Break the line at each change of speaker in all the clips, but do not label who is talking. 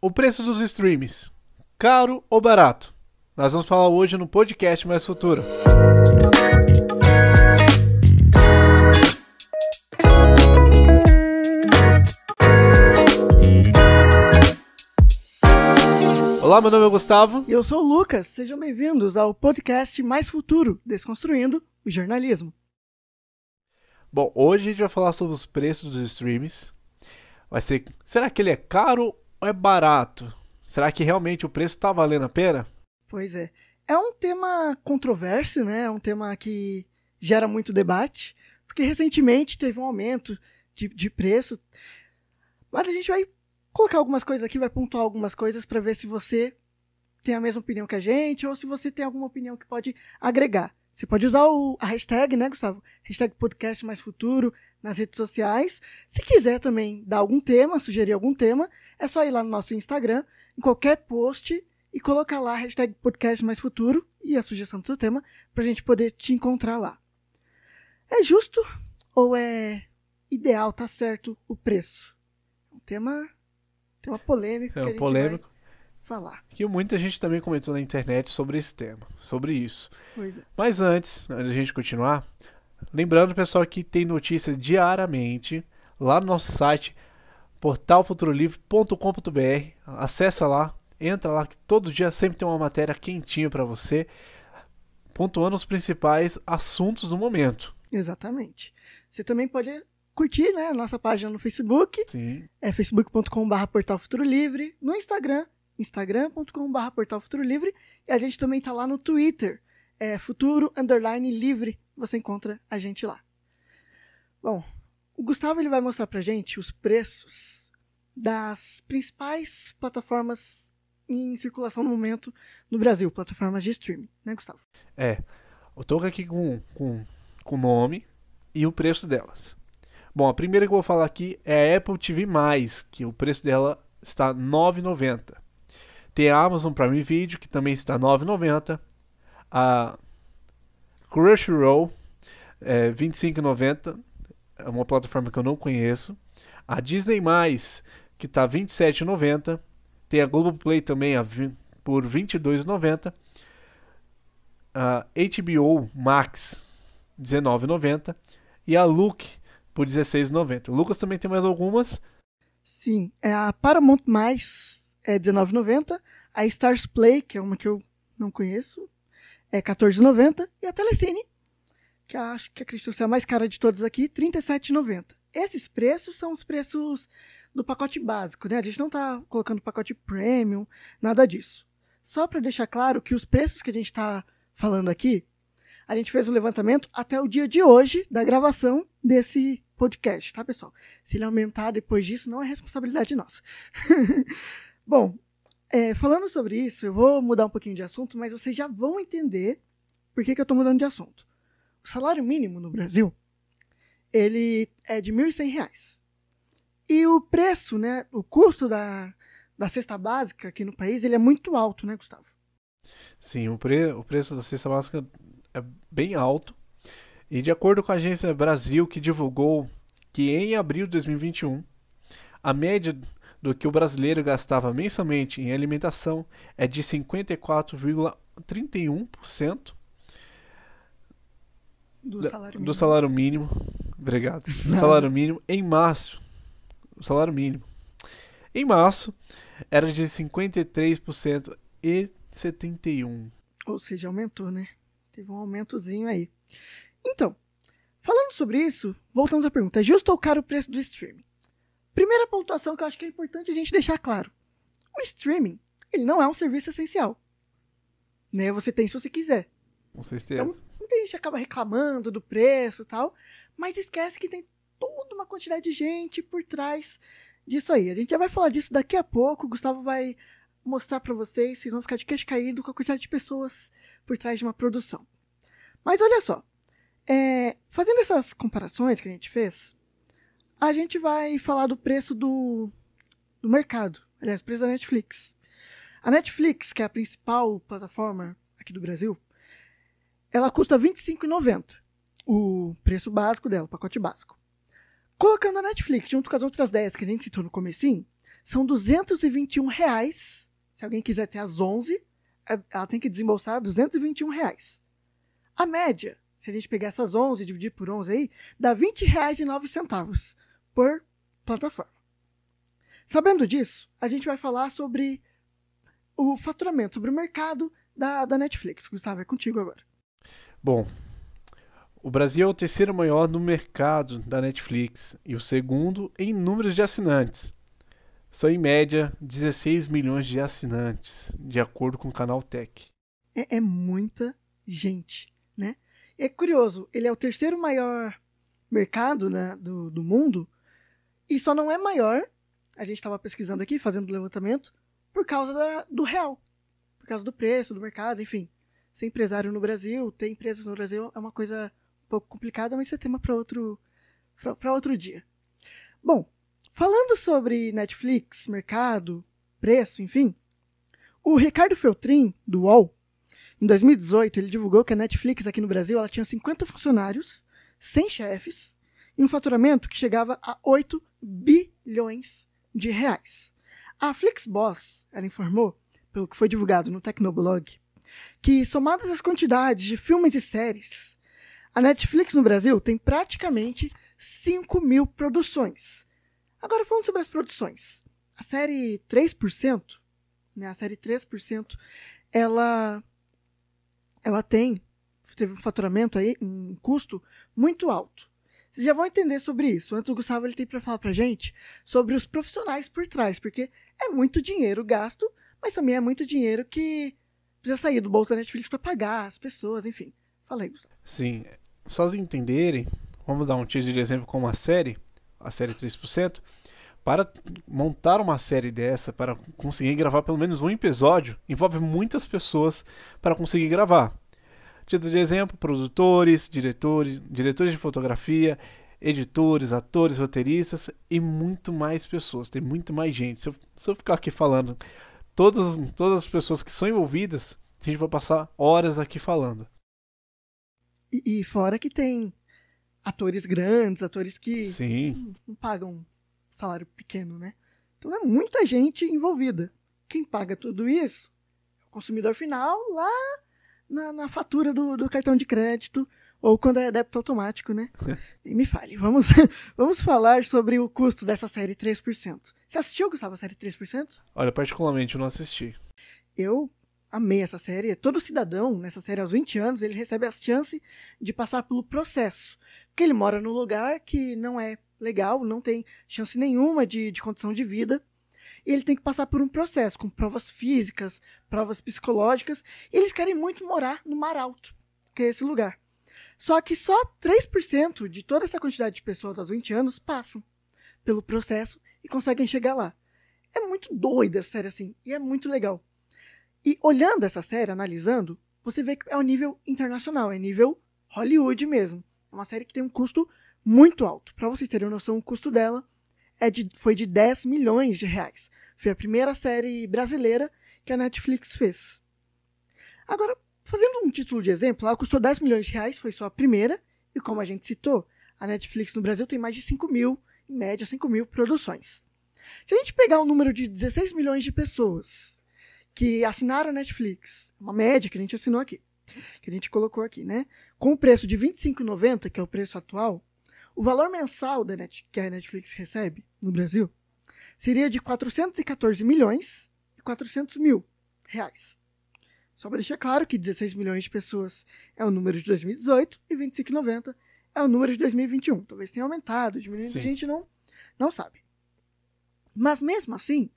o preço dos streams, caro ou barato? Nós vamos falar hoje no podcast Mais Futuro. Olá, meu nome é Gustavo.
E eu sou o Lucas. Sejam bem-vindos ao podcast Mais Futuro, Desconstruindo o Jornalismo.
Bom, hoje a gente vai falar sobre os preços dos streams. Vai ser, será que ele é caro é barato? Será que realmente o preço está valendo a pena?
Pois é. É um tema controverso, né? É um tema que gera muito debate, porque recentemente teve um aumento de, de preço. Mas a gente vai colocar algumas coisas aqui, vai pontuar algumas coisas para ver se você tem a mesma opinião que a gente ou se você tem alguma opinião que pode agregar. Você pode usar o, a hashtag, né, Gustavo? Hashtag podcast mais futuro nas redes sociais. Se quiser também dar algum tema, sugerir algum tema, é só ir lá no nosso Instagram, em qualquer post, e colocar lá a hashtag podcast mais futuro e a sugestão do seu tema, pra gente poder te encontrar lá. É justo ou é ideal, tá certo, o preço? Um tema, tema polêmico
É
a
um polêmico.
falar.
Que muita gente também comentou na internet sobre esse tema, sobre isso.
Pois é.
Mas antes, antes da gente continuar, lembrando, pessoal, que tem notícias diariamente lá no nosso site portalfuturolivre.com.br. Acessa lá, entra lá que todo dia sempre tem uma matéria quentinha para você, pontuando os principais assuntos do momento.
Exatamente. Você também pode curtir né, a nossa página no Facebook,
Sim.
é facebook.com.br Portal Futuro Livre, no Instagram, instagram.com.br Portal Futuro Livre, e a gente também tá lá no Twitter, é Futuro Underline Livre, você encontra a gente lá. Bom, o Gustavo ele vai mostrar pra gente os preços das principais plataformas em circulação no momento no Brasil, plataformas de streaming, né, Gustavo?
É. Eu tô aqui com com com nome e o preço delas. Bom, a primeira que eu vou falar aqui é a Apple TV+, que o preço dela está R$ 9,90. Tem a Amazon Prime Video, que também está R$ 9,90. A Crunchyroll, é, R$ 25,90. É uma plataforma que eu não conheço. A Disney+, que está R$ 27,90. Tem a Globoplay também a, por R$ 22,90 a HBO Max 19,90 e a Look por 16,90. O Lucas também tem mais algumas.
Sim, é a Paramount Mais é R$19,90, a Stars Play, que é uma que eu não conheço, é R$14,90 e a Telecine, que acho que acredito ser a mais cara de todas aqui, R$37,90. Esses preços são os preços do pacote básico, né? A gente não tá colocando pacote premium, nada disso. Só para deixar claro que os preços que a gente está falando aqui, a gente fez um levantamento até o dia de hoje da gravação desse podcast, tá, pessoal? Se ele aumentar depois disso, não é responsabilidade nossa. Bom, é, falando sobre isso, eu vou mudar um pouquinho de assunto, mas vocês já vão entender por que, que eu estou mudando de assunto. O salário mínimo no Brasil, ele é de R$ 1.100. E o preço, né, o custo da, da cesta básica aqui no país, ele é muito alto, né, Gustavo?
Sim, o, pre o preço da cesta básica é bem alto. E de acordo com a agência Brasil, que divulgou que em abril de 2021, a média do que o brasileiro gastava mensalmente em alimentação é de 54,31%
Do salário
do
mínimo.
salário mínimo. Obrigado. Do salário mínimo em março. O salário mínimo. Em março era de 53% e 71.
Ou seja, aumentou, né? Teve um aumentozinho aí. Então, falando sobre isso, voltamos à pergunta: é justo ou caro o preço do streaming? Primeira pontuação que eu acho que é importante a gente deixar claro: o streaming, ele não é um serviço essencial. Né? Você tem se você quiser.
Com certeza.
Então, muita gente acaba reclamando do preço e tal, mas esquece que tem toda uma quantidade de gente por trás disso aí. A gente já vai falar disso daqui a pouco. O Gustavo vai mostrar pra vocês, vocês vão ficar de queixo caído com a quantidade de pessoas por trás de uma produção. Mas olha só, é, fazendo essas comparações que a gente fez, a gente vai falar do preço do, do mercado, aliás, preço da Netflix. A Netflix, que é a principal plataforma aqui do Brasil, ela custa R$ 25,90. O preço básico dela, o pacote básico. Colocando a Netflix junto com as outras 10 que a gente citou no comecinho, são 221 reais. Se alguém quiser ter as 11, é, ela tem que desembolsar 221 reais. A média, se a gente pegar essas 11 e dividir por 11 aí, dá R$ 20,09 por plataforma. Sabendo disso, a gente vai falar sobre o faturamento, sobre o mercado da, da Netflix. Gustavo, é contigo agora.
Bom, o Brasil é o terceiro maior no mercado da Netflix e o segundo em números de assinantes. São em média 16 milhões de assinantes, de acordo com o canal Tech.
É, é muita gente, né? É curioso, ele é o terceiro maior mercado né, do, do mundo e só não é maior a gente estava pesquisando aqui, fazendo levantamento, por causa da, do real. Por causa do preço, do mercado, enfim. Ser empresário no Brasil, ter empresas no Brasil é uma coisa um pouco complicada, mas isso é tema para outro, outro dia. Bom, falando sobre Netflix, mercado, preço, enfim, o Ricardo Feltrin, do UOL, em 2018, ele divulgou que a Netflix aqui no Brasil ela tinha 50 funcionários, 100 chefes, e um faturamento que chegava a 8 bilhões de reais. A Flixboss, ela informou, pelo que foi divulgado no Tecnoblog, que somadas as quantidades de filmes e séries, a Netflix no Brasil tem praticamente 5 mil produções. Agora falando sobre as produções. A série 3%, né, a série 3%, ela, ela tem, teve um faturamento aí, um custo muito alto. Vocês já vão entender sobre isso. Antes o Gustavo ele tem para falar pra gente sobre os profissionais por trás, porque é muito dinheiro gasto, mas também é muito dinheiro que precisa sair do bolso da Netflix para pagar as pessoas, enfim. Fala aí, Gustavo.
Sim, só os entenderem, vamos dar um título de exemplo com uma série, a série 3%, para montar uma série dessa, para conseguir gravar pelo menos um episódio, envolve muitas pessoas para conseguir gravar. Título de exemplo: produtores, diretores, diretores de fotografia, editores, atores, roteiristas e muito mais pessoas. Tem muito mais gente. Se eu, se eu ficar aqui falando todas, todas as pessoas que são envolvidas, a gente vai passar horas aqui falando.
E, e fora que tem atores grandes, atores que
Sim.
Não, não pagam salário pequeno, né? Então é muita gente envolvida. Quem paga tudo isso é o consumidor final lá na, na fatura do, do, cartão de crédito ou quando é débito automático, né? e me fale, vamos, vamos falar sobre o custo dessa série 3%. Você assistiu, Gustavo, a série 3%?
Olha, particularmente eu não assisti.
Eu amei essa série. Todo cidadão nessa série aos 20 anos, ele recebe a chance de passar pelo processo. Porque ele mora num lugar que não é legal, não tem chance nenhuma de, de condição de vida e ele tem que passar por um processo com provas físicas, provas psicológicas, e eles querem muito morar no Mar Alto, que é esse lugar. Só que só 3% de toda essa quantidade de pessoas aos 20 anos passam pelo processo e conseguem chegar lá. É muito doida essa série assim, e é muito legal. E olhando essa série, analisando, você vê que é um nível internacional, é nível Hollywood mesmo. É uma série que tem um custo muito alto. Para vocês terem noção, o custo dela é de, foi de 10 milhões de reais. Foi a primeira série brasileira que a Netflix fez. Agora, fazendo um título de exemplo, ela custou 10 milhões de reais, foi só a primeira, e como a gente citou, a Netflix no Brasil tem mais de 5 mil, em média 5 mil produções. Se a gente pegar o um número de 16 milhões de pessoas que assinaram a Netflix, uma média que a gente assinou aqui, que a gente colocou aqui, né? Com o preço de R$ 25,90, que é o preço atual, o valor mensal da Net, que a Netflix recebe no Brasil seria de 414 milhões e 400 mil reais. Só para deixar claro que 16 milhões de pessoas é o número de 2018 e 25,90 é o número de 2021. Talvez tenha aumentado, diminuindo, Sim. a gente não, não sabe. Mas mesmo assim,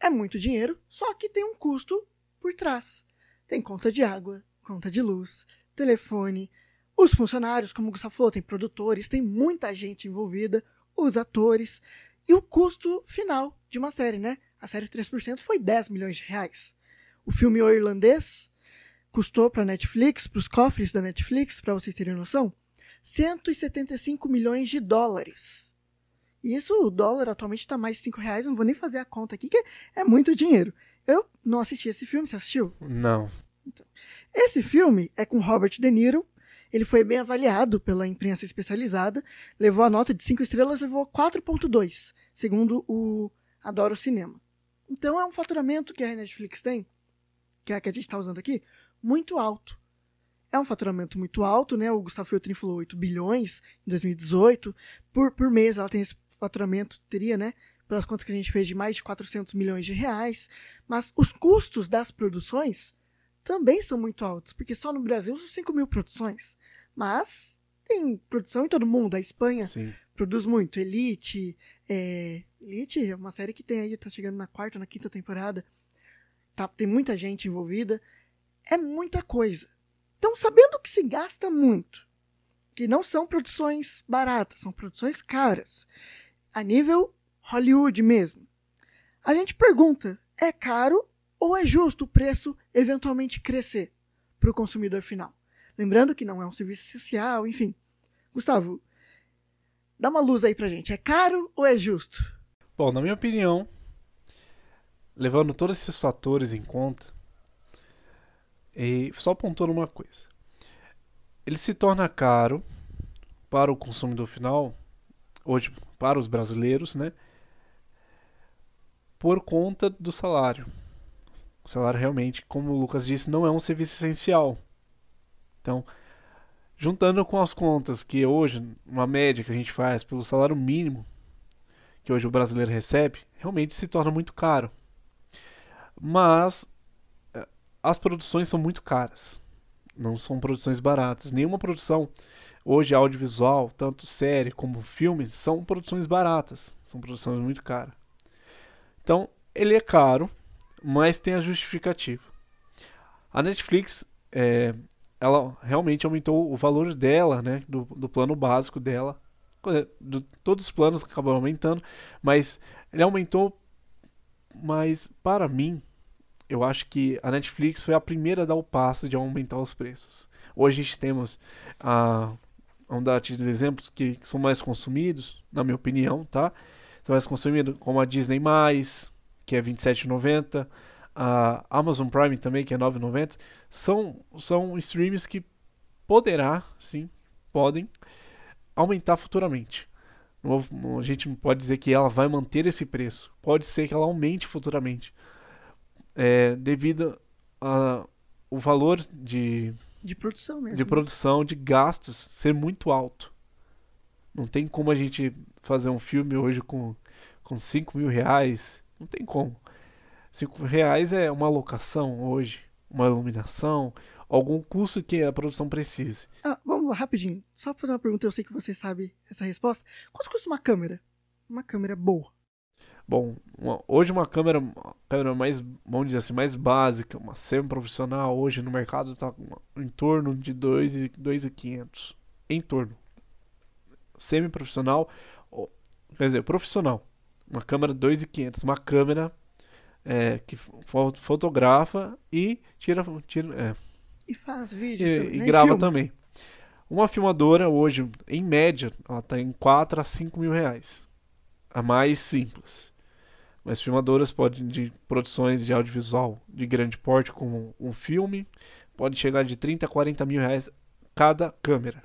é muito dinheiro, só que tem um custo por trás. Tem conta de água, conta de luz, telefone, os funcionários, como o Gustavo falou, tem produtores, tem muita gente envolvida, os atores e o custo final de uma série, né? A série 3% foi 10 milhões de reais. O filme O Irlandês custou para a Netflix, para os cofres da Netflix, para vocês terem noção, 175 milhões de dólares. E isso, o dólar atualmente está mais de 5 reais, não vou nem fazer a conta aqui, que é muito dinheiro. Eu não assisti esse filme, você assistiu?
Não.
Então, esse filme é com Robert De Niro, ele foi bem avaliado pela imprensa especializada, levou a nota de 5 estrelas, levou 4.2, segundo o adora o cinema. Então é um faturamento que a Netflix tem, que é a que a gente está usando aqui, muito alto. É um faturamento muito alto, né? O Gustavo Feltrin falou 8 bilhões em 2018. Por, por mês ela tem esse faturamento, teria, né? Pelas contas que a gente fez de mais de 400 milhões de reais. Mas os custos das produções também são muito altos, porque só no Brasil são 5 mil produções. Mas tem produção em todo mundo. A Espanha
Sim.
produz muito. Elite, é... Elite é uma série que tem aí, tá chegando na quarta, na quinta temporada. Tá, tem muita gente envolvida. É muita coisa. Então, sabendo que se gasta muito, que não são produções baratas, são produções caras, a nível Hollywood mesmo, a gente pergunta: é caro ou é justo o preço eventualmente crescer para o consumidor final? Lembrando que não é um serviço social, enfim. Gustavo, dá uma luz aí pra gente. É caro ou é justo?
Bom, na minha opinião, levando todos esses fatores em conta, e só pontuando uma coisa. Ele se torna caro para o consumidor final, hoje para os brasileiros, né? Por conta do salário. O salário realmente, como o Lucas disse, não é um serviço essencial. Então, juntando com as contas que hoje, uma média que a gente faz pelo salário mínimo que hoje o brasileiro recebe, realmente se torna muito caro. Mas as produções são muito caras. Não são produções baratas. Nenhuma produção hoje audiovisual, tanto série como filme, são produções baratas. São produções muito caras. Então, ele é caro, mas tem a justificativa. A Netflix, é, ela realmente aumentou o valor dela, né, do, do plano básico dela. Do, todos os planos acabam aumentando, mas ele aumentou. Mas para mim, eu acho que a Netflix foi a primeira a dar o passo de aumentar os preços. Hoje a gente temos a. Vamos dar de exemplos que, que, são mais consumidos, na minha opinião, tá? São mais consumidos, como a Disney, que é R$27,90, a Amazon Prime também, que é R$9,90. São, são streams que poderá, sim, podem aumentar futuramente. A gente não pode dizer que ela vai manter esse preço. Pode ser que ela aumente futuramente é, devido ao valor de,
de produção mesmo.
de produção, de gastos ser muito alto. Não tem como a gente fazer um filme hoje com, com 5 mil reais. Não tem como. 5 reais é uma locação hoje, uma iluminação, algum custo que a produção precise.
Ah, vamos lá, rapidinho. Só fazer uma pergunta, eu sei que você sabe essa resposta. Quanto custa uma câmera? Uma câmera boa.
Bom, uma, hoje uma câmera, uma câmera mais, vamos dizer assim, mais básica, uma semi-profissional, hoje no mercado está em torno de 2,500. Em torno. Semi-profissional, quer dizer, profissional. Uma câmera 2,500. Uma câmera é, que fotografa e tira. tira é,
e faz vídeos.
E, e grava
Filma.
também. Uma filmadora hoje, em média, ela está em 4 a 5 mil reais. A mais simples. Mas filmadoras podem, de produções de audiovisual de grande porte, como um filme, pode chegar de 30 a 40 mil reais cada câmera.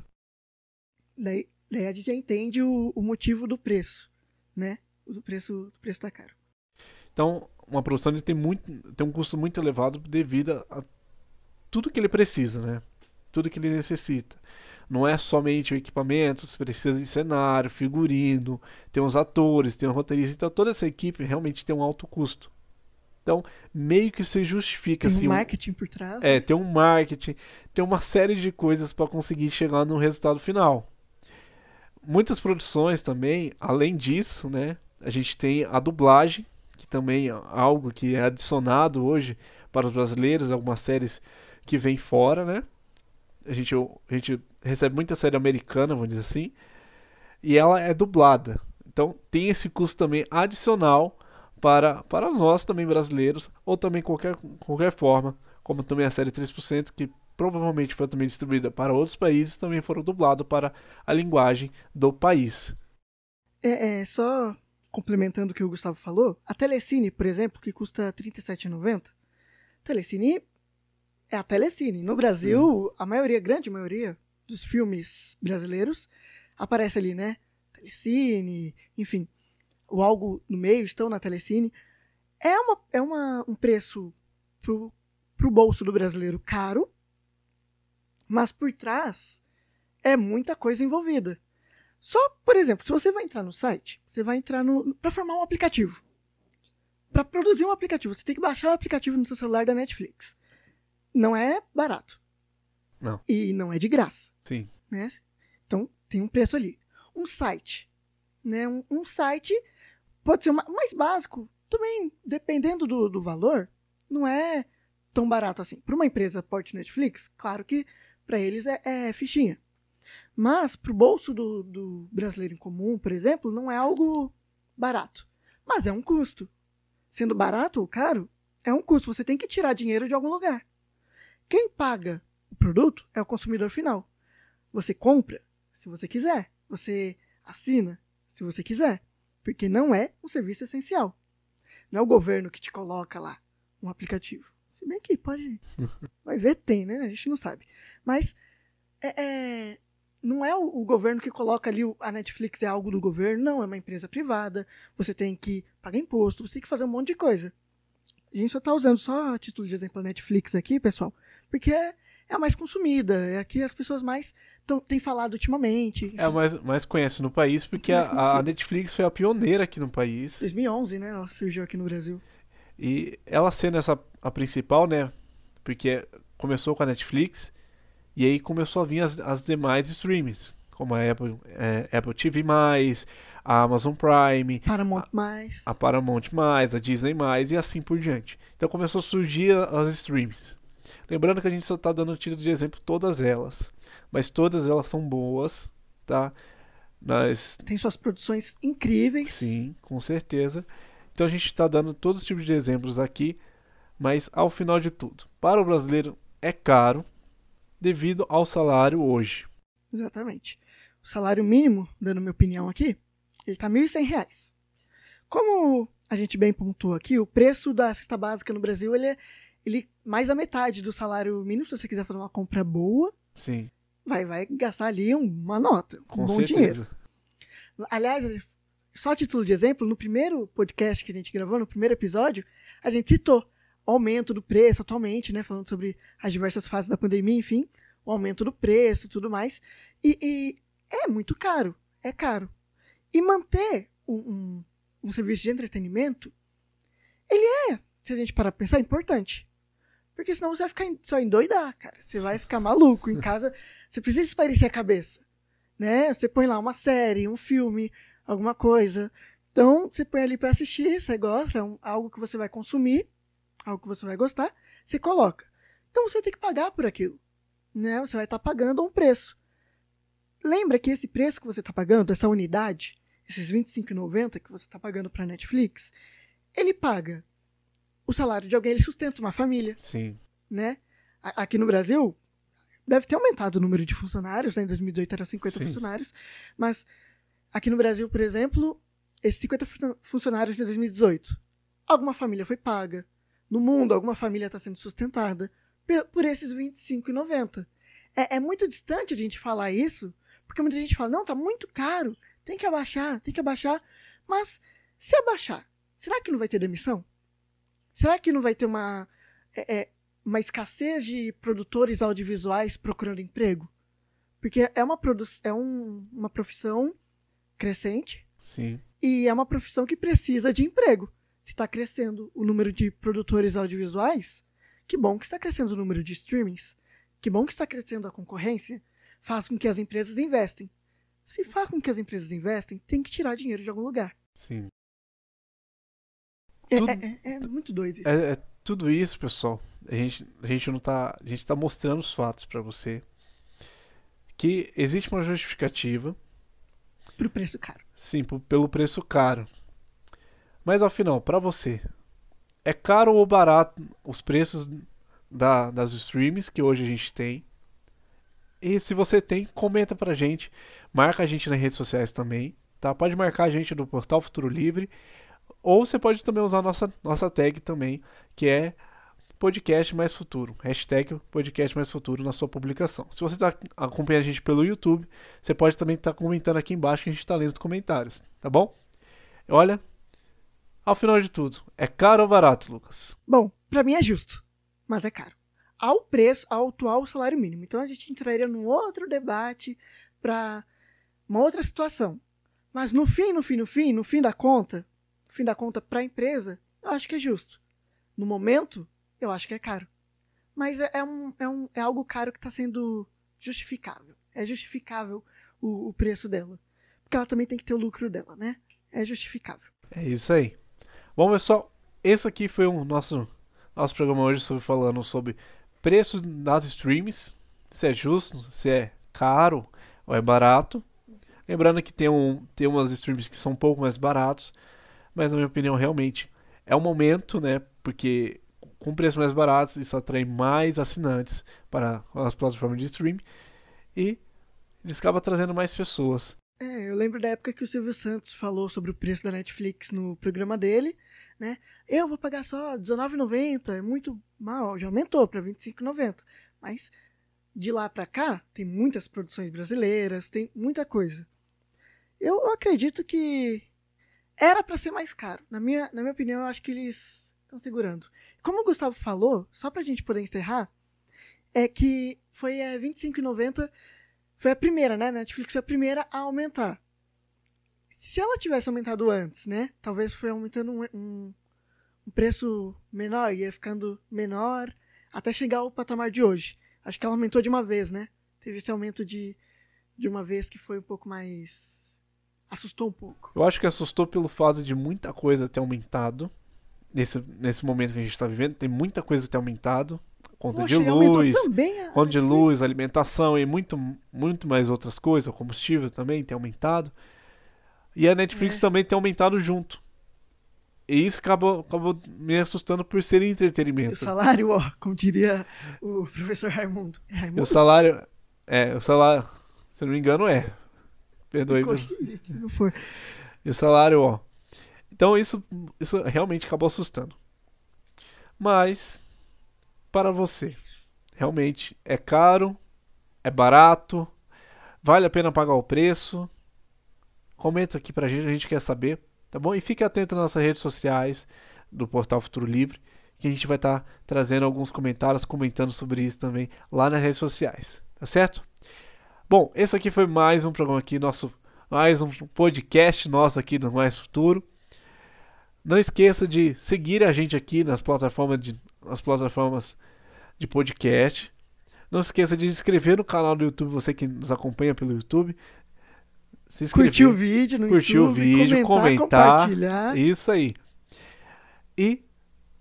Daí, daí a gente já entende o, o motivo do preço, né? Do preço, do preço da caro.
Então, uma produção ele tem, muito, tem um custo muito elevado devido a tudo que ele precisa, né? Tudo que ele necessita. Não é somente o equipamento, você precisa de cenário, figurino, tem os atores, tem o roteirista, então toda essa equipe realmente tem um alto custo. Então, meio que se justifica
Tem
assim,
um marketing por trás.
é, tem um marketing, tem uma série de coisas para conseguir chegar no resultado final. Muitas produções também, além disso, né, a gente tem a dublagem, que também é algo que é adicionado hoje para os brasileiros, algumas séries que vêm fora, né? A gente, a gente recebe muita série americana, vamos dizer assim, e ela é dublada. Então tem esse custo também adicional para, para nós também brasileiros, ou também qualquer, qualquer forma, como também a série 3%, que provavelmente foi também distribuída para outros países, também foram dublados para a linguagem do país.
É, é, só complementando o que o Gustavo falou, a Telecine, por exemplo, que custa R$ 37,90, Telecine é a Telecine. No Brasil, a maioria, grande maioria dos filmes brasileiros aparece ali, né? Telecine, enfim. ou algo no meio estão na Telecine. É, uma, é uma, um preço pro, pro bolso do brasileiro caro, mas por trás é muita coisa envolvida. Só, por exemplo, se você vai entrar no site, você vai entrar no para formar um aplicativo. Para produzir um aplicativo, você tem que baixar o aplicativo no seu celular da Netflix. Não é barato.
Não.
E não é de graça,
Sim.
né? Então tem um preço ali. Um site, né? Um, um site pode ser mais básico. Também, dependendo do, do valor, não é tão barato assim. Para uma empresa porte Netflix, claro que para eles é, é fichinha. Mas para o bolso do, do brasileiro em comum, por exemplo, não é algo barato. Mas é um custo. Sendo barato ou caro, é um custo. Você tem que tirar dinheiro de algum lugar. Quem paga o produto é o consumidor final. Você compra se você quiser. Você assina se você quiser. Porque não é um serviço essencial. Não é o governo que te coloca lá um aplicativo. Se bem que pode. Vai ver, tem, né? A gente não sabe. Mas é, é- não é o, governo que coloca ali o- a Netflix é algo do governo, não, é uma empresa privada. Você tem que pagar imposto, você tem que fazer um monte de coisa. A gente só tá usando só a título de exemplo a Netflix aqui, pessoal, porque é, é a mais consumida, é a que as pessoas mais tão, têm falado ultimamente. enfim.
É a mais, mais conhece no país, porque
Mais
a, a Netflix foi a pioneira aqui no país.
2011, né? Ela surgiu aqui no Brasil.
E ela sendo essa a principal, né? Porque começou com a Netflix e aí começou a vir as, as demais streams, como a Apple, é, Apple TV+, a Amazon Prime,
Paramount mais.
a Paramount+, a Disney+, e assim por diante. Então começou a surgir as streams. Lembrando que a gente só tá dando título de exemplo todas elas, mas todas elas são boas, tá? Nós
Tem suas produções incríveis.
Sim, com certeza. Então a gente está dando todos os tipos de exemplos aqui, mas ao final de tudo, para o brasileiro é caro devido ao salário hoje.
Exatamente. O salário mínimo, dando minha opinião aqui, ele tá 1.100 reais. Como a gente bem pontuou aqui, o preço da cesta básica no Brasil, ele é ele, mais da metade do salário mínimo. Se você quiser fazer uma compra boa,
Sim,
vai, vai gastar ali uma nota, um
com
bom
certeza.
dinheiro. Aliás, só a título de exemplo, no primeiro podcast que a gente gravou, no primeiro episódio, a gente citou aumento do preço atualmente, né? Falando sobre as diversas fases da pandemia, enfim, o aumento do preço tudo mais. E, e é muito caro, é caro. E manter um, um, um serviço de entretenimento, ele é, se a gente parar pra pensar, importante. Porque senão você vai ficar só endoidar, cara. Você vai ficar maluco em casa. Você precisa espairecer a cabeça né? Você põe lá uma série, um filme, alguma coisa. Então, você põe ali para assistir, você gosta, é um- algo que você vai consumir, algo que você vai gostar, você coloca. Então, você vai ter que pagar por aquilo, né? Você vai estar pagando um preço. Lembra que esse preço que você está pagando, essa unidade, esses R$ 25,90 que você está pagando para Netflix, ele paga o salário de alguém, ele sustenta uma família
Sim,
né? A- Aqui no Brasil, deve ter aumentado o número de funcionários, né? Em 2018 eram 50
Sim.
funcionários, mas aqui no Brasil, por exemplo, esses 50 fun- funcionários de 2018, alguma família foi paga. No mundo, alguma família está sendo sustentada por esses R$ 25,90. É, é muito distante a gente falar isso, porque muita gente fala, não, tá muito caro, tem que abaixar, tem que abaixar. Mas, se abaixar, será que não vai ter demissão? Será que não vai ter uma... é, é, uma escassez de produtores audiovisuais procurando emprego? Porque é uma, é um- uma profissão crescente
sim,
e é uma profissão que precisa de emprego. Se está crescendo o número de produtores audiovisuais, que bom que está crescendo o número de streamings. Que bom que está crescendo a concorrência. Faz com que as empresas investem. Se faz com que as empresas investem, tem que tirar dinheiro de algum lugar.
sim.
É,
Tudo-
é- é- é muito doido isso.
É, é tudo isso, pessoal. A gente, a gente não tá. A gente tá mostrando os fatos para você. Que existe uma justificativa,
Pro preço caro.
sim, pelo preço caro. Mas afinal, para você, é caro ou barato os preços da, das streams que hoje a gente tem? E se você tem, comenta pra gente. Marca a gente nas redes sociais também. Tá? Pode marcar a gente do Portal Futuro Livre. Ou você pode também usar a nossa, nossa tag também, que é Podcast Mais Futuro. Hashtag Podcast Mais Futuro na sua publicação. Se você está acompanhando a gente pelo YouTube, você pode também estar comentando aqui embaixo que a gente está lendo os comentários, tá bom? Olha, ao final de tudo, é caro ou barato, Lucas?
Bom, pra mim é justo, mas é caro. Ao preço, ao atual salário mínimo. Então a gente entraria num outro debate para uma outra situação. Mas no fim, no fim, no fim, no fim da conta, no fim da conta para a empresa, eu acho que é justo. No momento, eu acho que é caro. Mas é, é um, é, um, é algo caro que está sendo justificável. É justificável o, o preço dela. Porque ela também tem que ter o lucro dela, né? É justificável.
É isso aí. Bom, pessoal, esse aqui foi o nosso, nosso programa hoje sobre, falando sobre preço das streams, se é justo, se é caro ou é barato. Lembrando que tem, um, tem umas streams que são um pouco mais baratos, mas na minha opinião realmente é o momento, né? Porque com preços mais baratos isso atrai mais assinantes para as plataformas de streaming e eles acabam trazendo mais pessoas.
É, eu lembro da época que o Silvio Santos falou sobre o preço da Netflix no programa dele, né? Eu vou pagar só R$19,90, é muito mal, já aumentou para R$25,90. Mas de lá para cá, tem muitas produções brasileiras, tem muita coisa. Eu acredito que era para ser mais caro. Na minha, na minha opinião, eu acho que eles estão segurando. Como o Gustavo falou, só pra gente poder encerrar, é que foi é, R$25,90 foi a primeira, né? Netflix foi a primeira a aumentar. Se ela tivesse aumentado antes, né? Talvez foi aumentando um, um, um preço menor, ia ficando menor, até chegar ao patamar de hoje. Acho que ela aumentou de uma vez, né? Teve esse aumento de, de uma vez que foi um pouco mais. assustou um pouco.
Eu acho que assustou pelo fato de muita coisa ter aumentado. Nesse, nesse momento que a gente está vivendo, tem muita coisa ter aumentado conta Poxa, de luz, conta de luz, alimentação e muito, muito mais outras coisas, o combustível também tem aumentado. E a Netflix é. também tem aumentado junto. E isso acabou, acabou me assustando por ser entretenimento.
o salário, ó, como diria o professor Raimundo.
É Raimundo? O salário, é, o salário, se não me engano, é. Perdoe. Se não for. E o salário, ó. Então isso, isso realmente acabou assustando. Mas para você. Realmente é caro, é barato, vale a pena pagar o preço? Comenta aqui pra gente, a gente quer saber, tá bom? E fique atento nas nossas redes sociais do Portal Futuro Livre, que a gente vai estar tá trazendo alguns comentários, comentando sobre isso também lá nas redes sociais, tá certo? Bom, esse aqui foi mais um programa aqui, nosso mais um podcast nosso aqui do Mais Futuro. Não esqueça de seguir a gente aqui nas plataformas de, nas plataformas de podcast. Não esqueça de se inscrever no canal do YouTube, você que nos acompanha pelo YouTube.
Se inscrever, curtir o vídeo no
curtir YouTube, o vídeo, comentar, comentar, compartilhar. Isso aí. E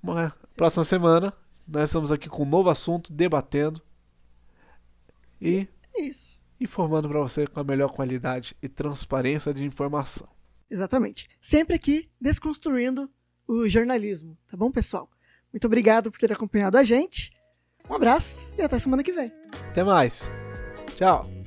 uma próxima semana nós estamos aqui com um novo assunto, debatendo e
isso.
informando para você com a melhor qualidade e transparência de informação.
Exatamente. Sempre aqui desconstruindo o jornalismo, tá bom, pessoal? Muito obrigado por ter acompanhado a gente. Um abraço e até semana que vem.
Até mais. Tchau.